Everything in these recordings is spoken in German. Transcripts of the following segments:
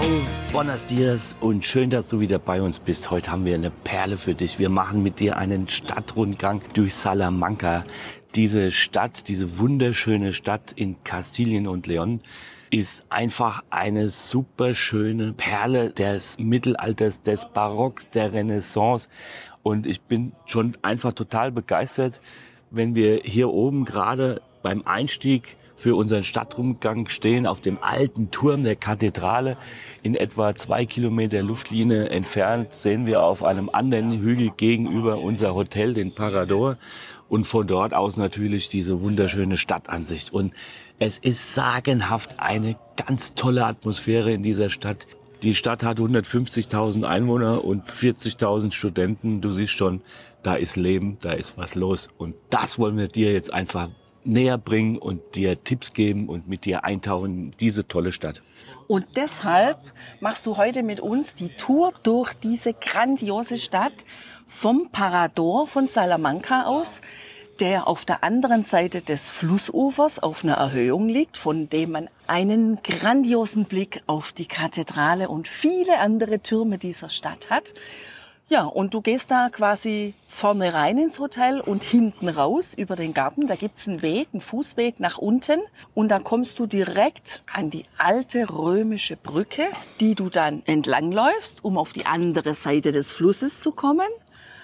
Ciao, buenos dias und schön, dass du wieder bei uns bist. Heute haben wir eine Perle für dich. Wir machen mit dir einen Stadtrundgang durch Salamanca. Diese Stadt, diese wunderschöne Stadt in Kastilien und Leon ist einfach eine super schöne Perle des Mittelalters, des Barocks, der Renaissance. Und ich bin schon einfach total begeistert, wenn wir hier oben gerade beim Einstieg für unseren Stadtrundgang stehen auf dem alten Turm der Kathedrale. In etwa zwei Kilometer Luftlinie entfernt sehen wir auf einem anderen Hügel gegenüber unser Hotel, den Parador. Und von dort aus natürlich diese wunderschöne Stadtansicht. Und es ist sagenhaft eine ganz tolle Atmosphäre in dieser Stadt. Die Stadt hat 150.000 Einwohner und 40.000 Studenten. Du siehst schon, da ist Leben, da ist was los. Und das wollen wir dir jetzt einfach näher bringen und dir Tipps geben und mit dir eintauchen in diese tolle Stadt. Und deshalb machst du heute mit uns die Tour durch diese grandiose Stadt vom Parador von Salamanca aus, der auf der anderen Seite des Flussufers auf einer Erhöhung liegt, von dem man einen grandiosen Blick auf die Kathedrale und viele andere Türme dieser Stadt hat. Ja, und du gehst da quasi vorne rein ins Hotel und hinten raus über den Garten. Da gibt's einen Weg, einen Fußweg nach unten. Und dann kommst du direkt an die alte römische Brücke, die du dann entlangläufst, um auf die andere Seite des Flusses zu kommen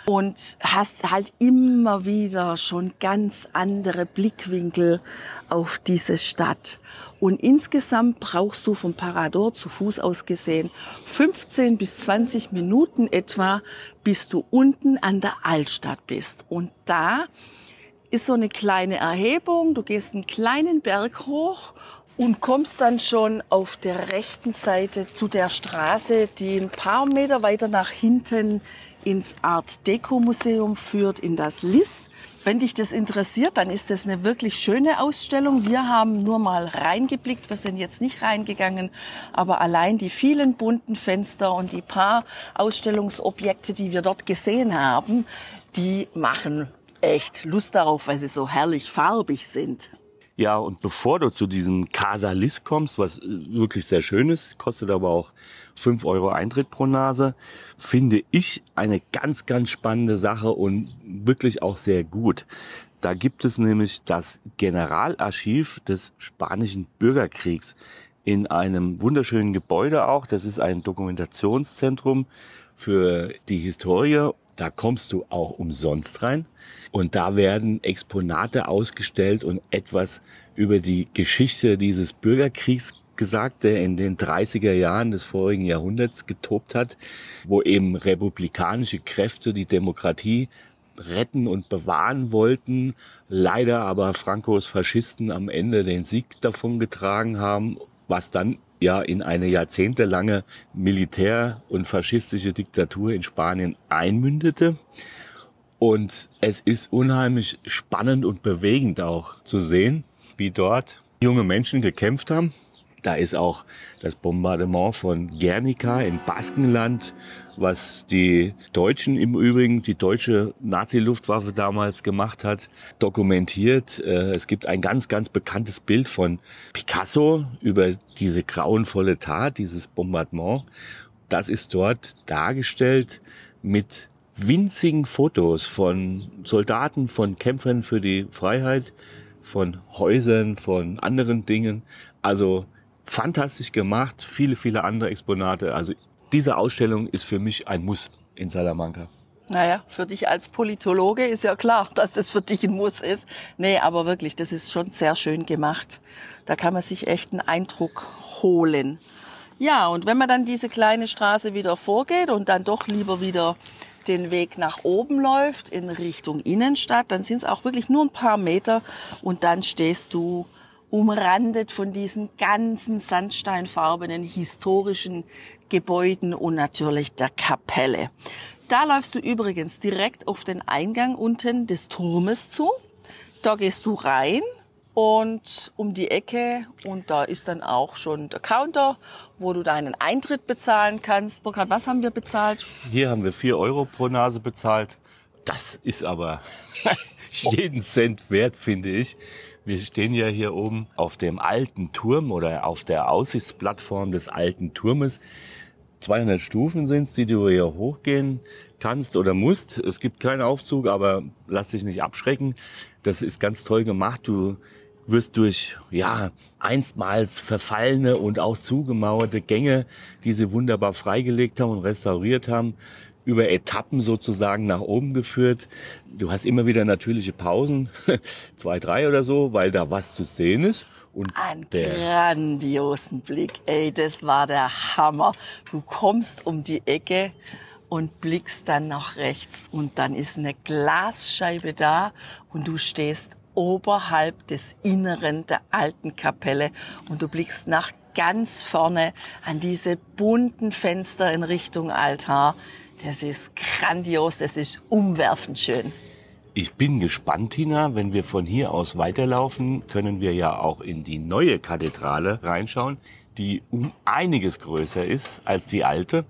und hast halt immer wieder schon ganz andere Blickwinkel auf diese Stadt. Und insgesamt brauchst du vom Parador zu Fuß aus gesehen 15 bis 20 Minuten etwa, bis du unten an der Altstadt bist. Und da ist so eine kleine Erhebung, du gehst einen kleinen Berg hoch und kommst dann schon auf der rechten Seite zu der Straße, die ein paar Meter weiter nach hinten ins Art Deco Museum führt, in das LIS. Wenn dich das interessiert, dann ist das eine wirklich schöne Ausstellung. Wir haben nur mal reingeblickt, wir sind jetzt nicht reingegangen, aber allein die vielen bunten Fenster und die paar Ausstellungsobjekte, die wir dort gesehen haben, die machen echt Lust darauf, weil sie so herrlich farbig sind. Ja, und bevor du zu diesem Casa Lis kommst, was äh, wirklich sehr schön ist, kostet aber auch fünf Euro Eintritt pro Nase, finde ich eine ganz, ganz spannende Sache und wirklich auch sehr gut. Da gibt es nämlich das Generalarchiv des spanischen Bürgerkriegs in einem wunderschönen Gebäude auch. Das ist ein Dokumentationszentrum für die Historie. Da kommst du auch umsonst rein. Und da werden Exponate ausgestellt und etwas über die Geschichte dieses Bürgerkriegs gesagt, der in den 30er Jahren des vorigen Jahrhunderts getobt hat, wo eben republikanische Kräfte die Demokratie retten und bewahren wollten, leider aber Francos Faschisten am Ende den Sieg davon getragen haben, was dann ja in eine jahrzehntelange Militär- und faschistische Diktatur in Spanien einmündete. Und es ist unheimlich spannend und bewegend auch zu sehen, wie dort junge Menschen gekämpft haben da ist auch das Bombardement von Guernica in Baskenland, was die Deutschen im Übrigen, die deutsche Nazi-Luftwaffe damals gemacht hat, dokumentiert. Äh, es gibt ein ganz, ganz bekanntes Bild von Picasso über diese grauenvolle Tat, dieses Bombardement. Das ist dort dargestellt mit winzigen Fotos von Soldaten, von Kämpfern für die Freiheit, von Häusern, von anderen Dingen. Also fantastisch gemacht, viele, viele andere Exponate. Also diese Ausstellung ist für mich ein Muss in Salamanca. Naja, für dich als Politologe ist ja klar, dass das für dich ein Muss ist. Nee, aber wirklich, das ist schon sehr schön gemacht. Da kann man sich echt einen Eindruck holen. Ja, und wenn man dann diese kleine Straße wieder vorgeht und dann doch lieber wieder den Weg nach oben läuft in Richtung Innenstadt, dann sind es auch wirklich nur ein paar Meter und dann stehst du umrandet von diesen ganzen sandsteinfarbenen historischen Gebäuden und natürlich der Kapelle. da läufst du übrigens direkt auf den Eingang unten des Turmes zu. Da gehst du rein und um die Ecke und da ist dann auch schon der Counter, wo du deinen Eintritt bezahlen kannst. Burkhard, was haben wir bezahlt? Hier haben wir vier Euro pro Nase bezahlt. Das ist aber jeden Cent wert, finde ich. Wir stehen ja hier oben auf dem alten Turm oder auf der Aussichtsplattform des alten Turmes. 200 Stufen sind es, die du hier hochgehen kannst oder musst. Es gibt keinen Aufzug, aber lass dich nicht abschrecken. Das ist ganz toll gemacht. Du wirst durch ja einstmals verfallene und auch zugemauerte Gänge, die sie wunderbar freigelegt haben und restauriert haben, über Etappen sozusagen nach oben geführt. Du hast immer wieder natürliche Pausen, zwei, drei oder so, weil da was zu sehen ist. Und Ein grandiosen Blick, ey, das war der Hammer. Du kommst um die Ecke und blickst dann nach rechts und dann ist eine Glasscheibe da und du stehst oberhalb des Inneren der alten Kapelle und du blickst nach ganz vorne an diese bunten Fenster in Richtung Altar. Das ist grandios, das ist umwerfend schön. Ich bin gespannt, Tina. Wenn wir von hier aus weiterlaufen, können wir ja auch in die neue Kathedrale reinschauen, die um einiges größer ist als die alte.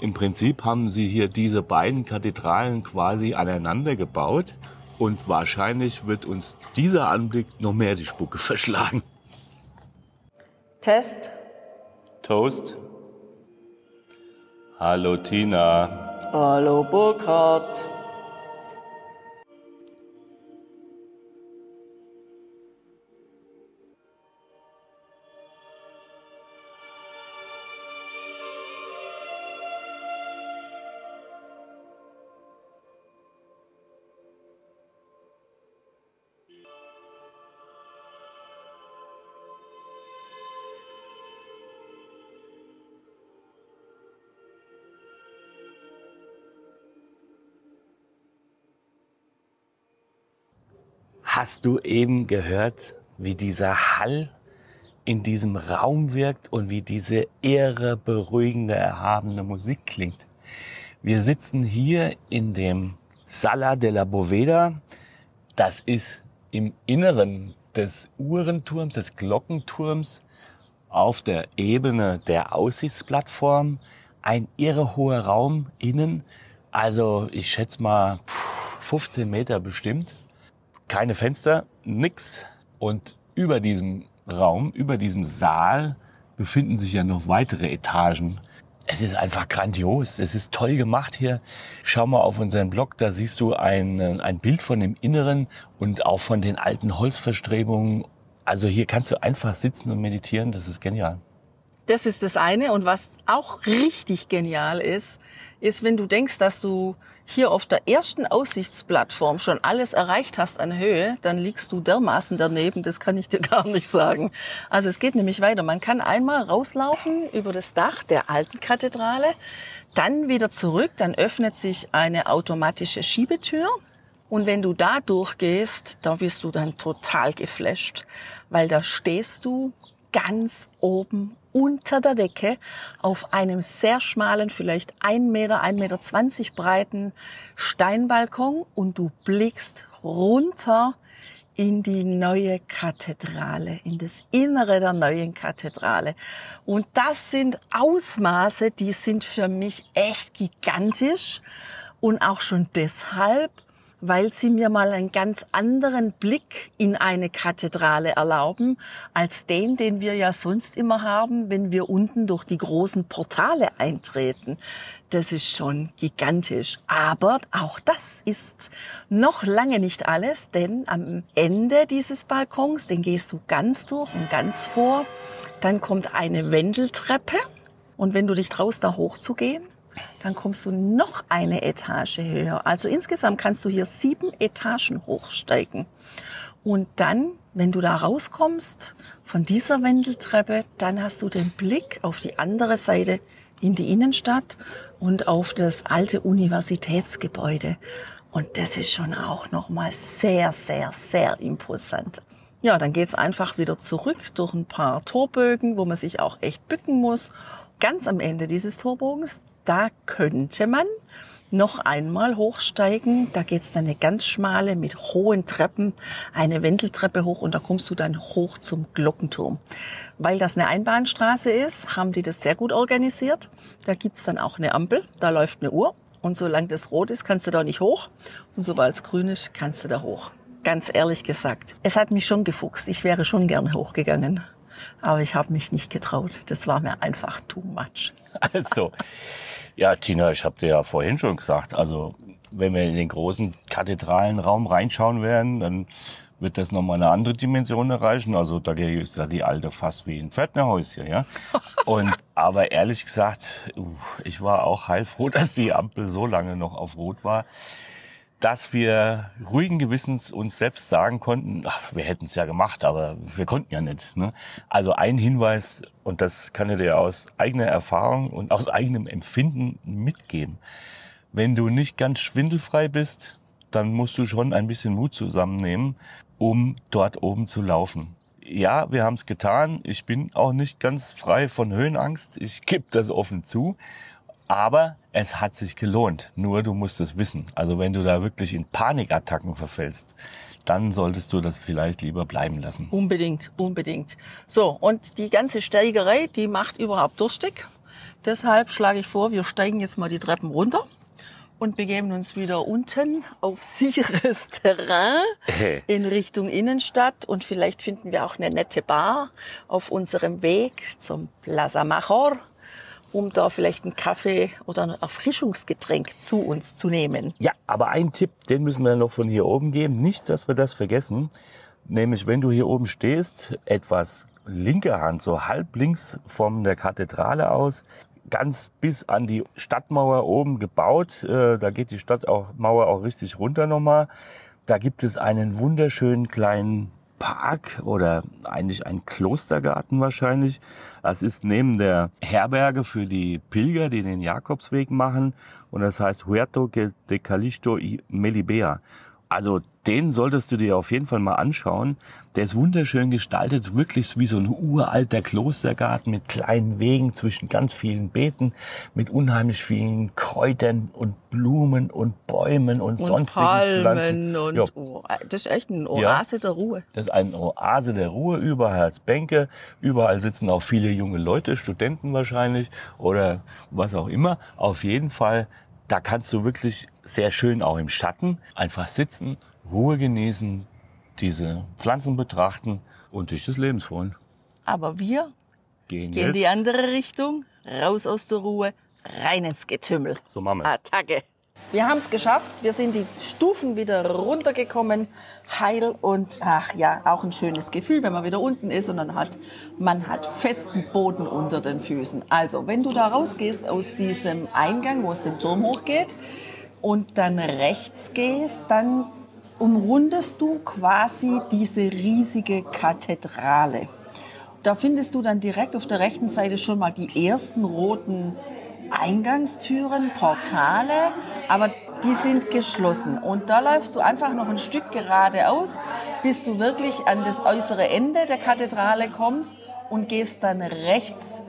Im Prinzip haben sie hier diese beiden Kathedralen quasi aneinander gebaut und wahrscheinlich wird uns dieser Anblick noch mehr die Spucke verschlagen. Test. Toast. Hallo Tina. Hallo Burkhard. Hast du eben gehört, wie dieser Hall in diesem Raum wirkt und wie diese ehre, beruhigende, erhabene Musik klingt? Wir sitzen hier in dem Sala de la Boveda. Das ist im Inneren des Uhrenturms, des Glockenturms, auf der Ebene der Aussichtsplattform. Ein irre hoher Raum innen. Also ich schätze mal 15 Meter bestimmt keine Fenster, nix. Und über diesem Raum, über diesem Saal befinden sich ja noch weitere Etagen. Es ist einfach grandios. Es ist toll gemacht hier. Schau mal auf unseren Blog, da siehst du ein, ein Bild von dem Inneren und auch von den alten Holzverstrebungen. Also hier kannst du einfach sitzen und meditieren. Das ist genial. Das ist das eine. Und was auch richtig genial ist, ist, wenn du denkst, dass du hier auf der ersten Aussichtsplattform schon alles erreicht hast an Höhe, dann liegst du dermaßen daneben, das kann ich dir gar nicht sagen. Also es geht nämlich weiter. Man kann einmal rauslaufen über das Dach der alten Kathedrale, dann wieder zurück, dann öffnet sich eine automatische Schiebetür. Und wenn du da durchgehst, da bist du dann total geflasht, weil da stehst du ganz oben unter der Decke auf einem sehr schmalen, vielleicht ein Meter, ein Meter zwanzig breiten Steinbalkon und du blickst runter in die neue Kathedrale, in das Innere der neuen Kathedrale. Und das sind Ausmaße, die sind für mich echt gigantisch und auch schon deshalb, weil sie mir mal einen ganz anderen Blick in eine Kathedrale erlauben, als den, den wir ja sonst immer haben, wenn wir unten durch die großen Portale eintreten. Das ist schon gigantisch. Aber auch das ist noch lange nicht alles, denn am Ende dieses Balkons, den gehst du ganz durch und ganz vor, dann kommt eine Wendeltreppe. Und wenn du dich traust, da hochzugehen, dann kommst du noch eine Etage höher. Also insgesamt kannst du hier sieben Etagen hochsteigen. Und dann, wenn du da rauskommst von dieser Wendeltreppe, dann hast du den Blick auf die andere Seite in die Innenstadt und auf das alte Universitätsgebäude. Und das ist schon auch nochmal sehr, sehr, sehr imposant. Ja, dann geht's einfach wieder zurück durch ein paar Torbögen, wo man sich auch echt bücken muss. Ganz am Ende dieses Torbogens, da könnte man noch einmal hochsteigen. Da geht's dann eine ganz schmale mit hohen Treppen, eine Wendeltreppe hoch und da kommst du dann hoch zum Glockenturm. Weil das eine Einbahnstraße ist, haben die das sehr gut organisiert. Da gibt's dann auch eine Ampel, da läuft eine Uhr und solange das rot ist, kannst du da nicht hoch und sobald es grün ist, kannst du da hoch. Ganz ehrlich gesagt, es hat mich schon gefuchst. Ich wäre schon gerne hochgegangen. Aber ich habe mich nicht getraut. Das war mir einfach too much. Also, ja, Tina, ich habe dir ja vorhin schon gesagt, also wenn wir in den großen Kathedralenraum reinschauen werden, dann wird das nochmal eine andere Dimension erreichen. Also da ist ja die alte fast wie ein Pförtnerhäuschen, ja. Und aber ehrlich gesagt, ich war auch heilfroh, dass die Ampel so lange noch auf Rot war dass wir ruhigen Gewissens uns selbst sagen konnten, ach, wir hätten es ja gemacht, aber wir konnten ja nicht. Ne? Also ein Hinweis, und das kann ich dir aus eigener Erfahrung und aus eigenem Empfinden mitgeben. Wenn du nicht ganz schwindelfrei bist, dann musst du schon ein bisschen Mut zusammennehmen, um dort oben zu laufen. Ja, wir haben es getan. Ich bin auch nicht ganz frei von Höhenangst. Ich gebe das offen zu. Aber es hat sich gelohnt. Nur du musst es wissen. Also wenn du da wirklich in Panikattacken verfällst, dann solltest du das vielleicht lieber bleiben lassen. Unbedingt, unbedingt. So, und die ganze Steigerei, die macht überhaupt durstig. Deshalb schlage ich vor, wir steigen jetzt mal die Treppen runter und begeben uns wieder unten auf sicheres Terrain in Richtung Innenstadt und vielleicht finden wir auch eine nette Bar auf unserem Weg zum Plaza Major um da vielleicht einen Kaffee oder ein Erfrischungsgetränk zu uns zu nehmen. Ja, aber ein Tipp, den müssen wir noch von hier oben geben. Nicht, dass wir das vergessen. Nämlich, wenn du hier oben stehst, etwas linke Hand, so halb links von der Kathedrale aus, ganz bis an die Stadtmauer oben gebaut. Äh, da geht die Stadtmauer auch richtig runter nochmal. Da gibt es einen wunderschönen kleinen Park oder eigentlich ein Klostergarten wahrscheinlich. Das ist neben der Herberge für die Pilger, die den Jakobsweg machen. Und das heißt Huerto de Calixto y Melibea. Also den solltest du dir auf jeden Fall mal anschauen. Der ist wunderschön gestaltet, wirklich wie so ein uralter Klostergarten mit kleinen Wegen zwischen ganz vielen Beeten, mit unheimlich vielen Kräutern und Blumen und Bäumen und, und sonstigen Palmen Pflanzen. Und Ja. oh, das ist echt ein Oase der Ruhe. Das ist eine Oase der Ruhe, überall Bänke, überall sitzen auch viele junge Leute, Studenten wahrscheinlich oder was auch immer. Auf jeden Fall, da kannst du wirklich sehr schön auch im Schatten einfach sitzen, Ruhe genießen, diese Pflanzen betrachten und dich des Lebens freuen. Aber wir Gehen, gehen die andere Richtung, raus aus der Ruhe, rein ins Getümmel. So machen wir's. Attacke. Wir haben es geschafft. Wir sind die Stufen wieder runtergekommen, heil und ach ja, auch ein schönes Gefühl, wenn man wieder unten ist und dann hat man hat festen Boden unter den Füßen. Also, wenn du da rausgehst aus diesem Eingang, wo es den Turm hochgeht und dann rechts gehst, dann umrundest du quasi diese riesige Kathedrale. Da findest du dann direkt auf der rechten Seite schon mal die ersten roten Eingangstüren, Portale, aber die sind geschlossen. Und da läufst du einfach noch ein Stück geradeaus, bis du wirklich an das äußere Ende der Kathedrale kommst und gehst dann rechts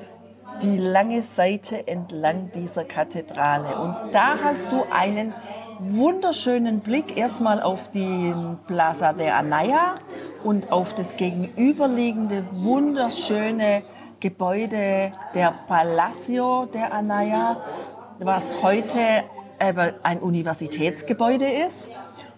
die lange Seite entlang dieser Kathedrale. Und da hast du einen wunderschönen Blick erstmal auf den Plaza de Anaya und auf das gegenüberliegende wunderschöne Gebäude der Palacio de Anaya, was heute ein Universitätsgebäude ist.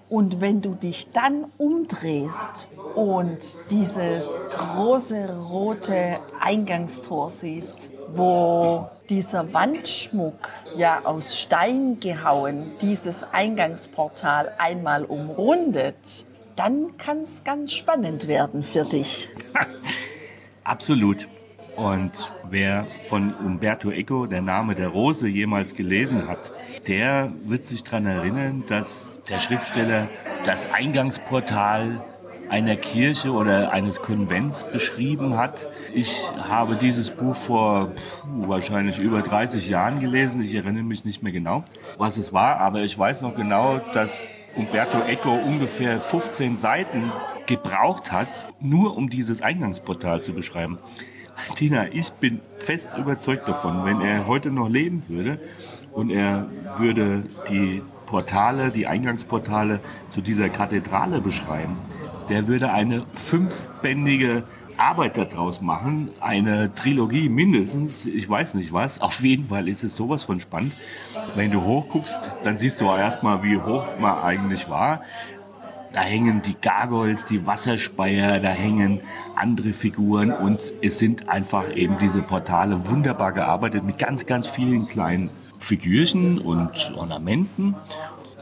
Und wenn du dich dann umdrehst und dieses große rote Eingangstor siehst, wo dieser Wandschmuck ja aus Stein gehauen dieses Eingangsportal einmal umrundet, dann kann es ganz spannend werden für dich. Absolut. Und wer von Umberto Eco, der Name der Rose, jemals gelesen hat, der wird sich daran erinnern, dass der Schriftsteller das Eingangsportal einer Kirche oder eines Konvents beschrieben hat. Ich habe dieses Buch vor puh, wahrscheinlich über 30 Jahren gelesen. Ich erinnere mich nicht mehr genau, was es war, aber ich weiß noch genau, dass Umberto Eco ungefähr 15 Seiten gebraucht hat, nur um dieses Eingangsportal zu beschreiben. Tina, ich bin fest überzeugt davon, wenn er heute noch leben würde und er würde die Portale, die Eingangsportale zu dieser Kathedrale beschreiben, der würde eine fünfbändige Arbeit daraus machen, eine Trilogie mindestens, ich weiß nicht was. Auf jeden Fall ist es sowas von spannend. Wenn du hochguckst, dann siehst du erstmal, wie hoch man eigentlich war. Da hängen die Gargoyles, die Wasserspeier, da hängen andere Figuren und es sind einfach eben diese Portale wunderbar gearbeitet mit ganz, ganz vielen kleinen Figürchen und Ornamenten.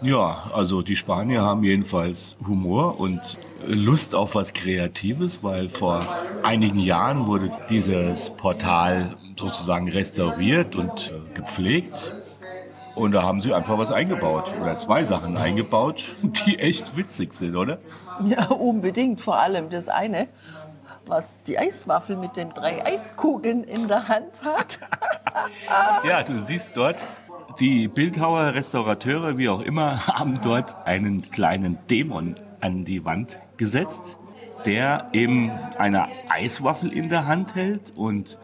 Ja, also die Spanier haben jedenfalls Humor und Lust auf was Kreatives, weil vor einigen Jahren wurde dieses Portal sozusagen restauriert und äh, gepflegt. Und da haben sie einfach was eingebaut oder zwei Sachen eingebaut, die echt witzig sind, oder? Ja, unbedingt. Vor allem das eine, was die Eiswaffel mit den drei Eiskugeln in der Hand hat. ja, du siehst dort die Bildhauer, Restaurateure, wie auch immer, haben dort einen kleinen Dämon an die Wand gesetzt, der eben eine Eiswaffel in der Hand hält und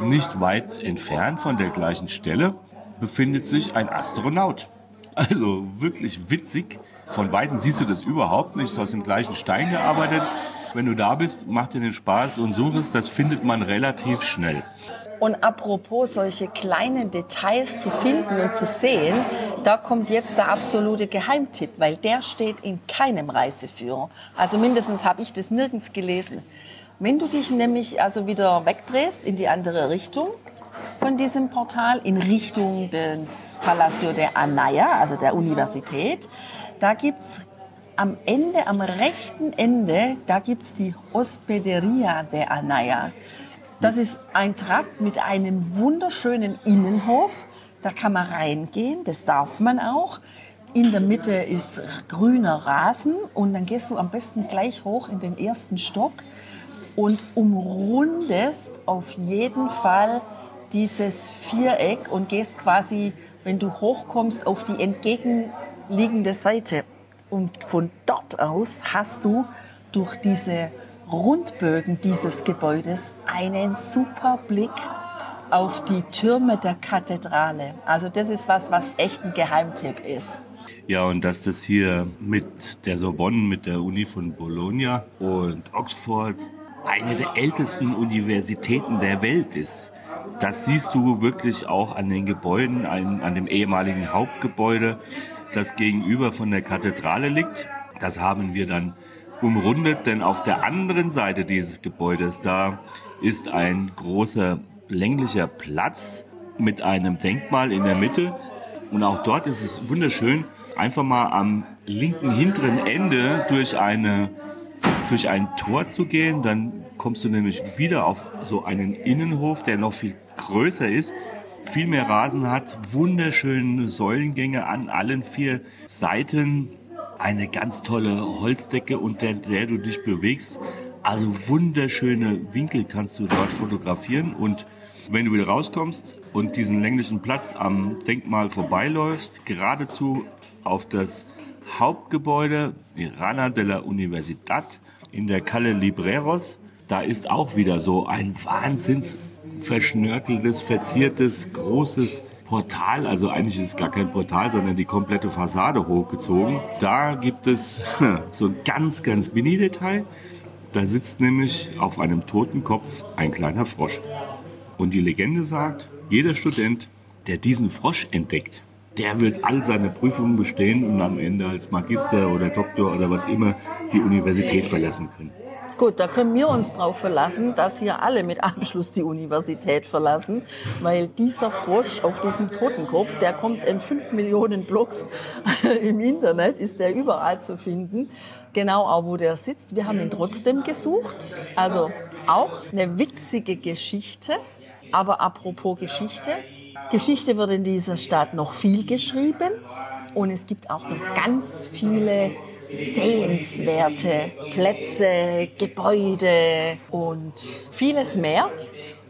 nicht weit entfernt von der gleichen Stelle befindet sich ein Astronaut. Also wirklich witzig. Von Weitem siehst du das überhaupt nicht. Aus dem gleichen Stein gearbeitet. Wenn du da bist, macht dir den Spaß und such es. Das findet man relativ schnell. Und apropos solche kleinen Details zu finden und zu sehen, da kommt jetzt der absolute Geheimtipp, weil der steht in keinem Reiseführer. Also mindestens habe ich das nirgends gelesen. Wenn du dich nämlich also wieder wegdrehst in die andere Richtung von diesem Portal, in Richtung des Palacio de Anaya, also der Universität, da gibt's am Ende, am rechten Ende, da gibt's die Hospederia de Anaya. Das ist ein Trakt mit einem wunderschönen Innenhof. Da kann man reingehen, das darf man auch. In der Mitte ist grüner Rasen und dann gehst du am besten gleich hoch in den ersten Stock und umrundest auf jeden Fall dieses Viereck und gehst quasi, wenn du hochkommst, auf die entgegenliegende Seite. Und von dort aus hast du durch diese Rundbögen dieses Gebäudes einen super Blick auf die Türme der Kathedrale. Also das ist was, was echt ein Geheimtipp ist. Ja, und dass das hier mit der Sorbonne, mit der Uni von Bologna und Oxford eine der ältesten Universitäten der Welt ist. Das siehst du wirklich auch an den Gebäuden, an, an dem ehemaligen Hauptgebäude, das gegenüber von der Kathedrale liegt. Das haben wir dann umrundet, denn auf der anderen Seite dieses Gebäudes, da ist ein großer länglicher Platz mit einem Denkmal in der Mitte. Und auch dort ist es wunderschön, einfach mal am linken hinteren Ende durch eine durch ein Tor zu gehen, dann kommst du nämlich wieder auf so einen Innenhof, der noch viel größer ist, viel mehr Rasen hat, wunderschöne Säulengänge an allen vier Seiten eine ganz tolle Holzdecke, unter der du dich bewegst. Also wunderschöne Winkel kannst du dort fotografieren und wenn du wieder rauskommst und diesen länglichen Platz am Denkmal vorbeiläufst, geradezu auf das Hauptgebäude, die Rana de la Universidad in der Calle Libreros, da ist auch wieder so ein wahnsinns verschnörkeltes, verziertes, großes Portal, also eigentlich ist es gar kein Portal, sondern die komplette Fassade hochgezogen. Da gibt es so ein ganz, ganz Mini-Detail. Da sitzt nämlich auf einem toten Kopf ein kleiner Frosch. Und die Legende sagt, jeder Student, der diesen Frosch entdeckt, der wird all seine Prüfungen bestehen und am Ende als Magister oder Doktor oder was immer die Universität verlassen können. Gut, da können wir uns darauf verlassen, dass hier alle mit Abschluss die Universität verlassen, weil dieser Frosch auf diesem Totenkopf, der kommt in fünf Millionen Blogs im Internet, ist der überall zu finden. Genau auch, wo der sitzt. Wir haben ihn trotzdem gesucht. Also auch eine witzige Geschichte. Aber apropos Geschichte. Geschichte wird in dieser Stadt noch viel geschrieben. Und es gibt auch noch ganz viele sehenswerte Plätze, Gebäude und vieles mehr.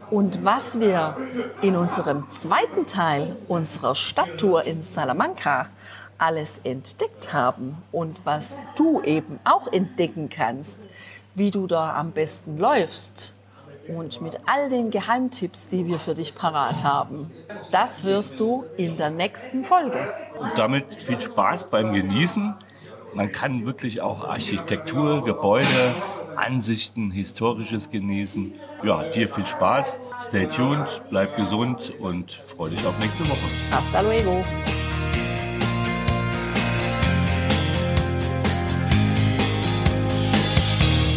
Und was wir in unserem zweiten Teil unserer Stadttour in Salamanca alles entdeckt haben und was du eben auch entdecken kannst, wie du da am besten läufst und mit all den Geheimtipps, die wir für dich parat haben. Das hörst du in der nächsten Folge. Und damit viel Spaß beim Genießen. Man kann wirklich auch Architektur, Gebäude, Ansichten, Historisches genießen. Ja, dir viel Spaß. Stay tuned, bleib gesund und freu dich auf nächste Woche. Hasta luego.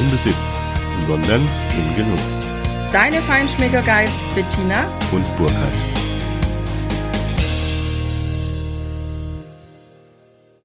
im Besitz, sondern im Genuss. Deine Feinschmecker Guides Bettina und Burkhard.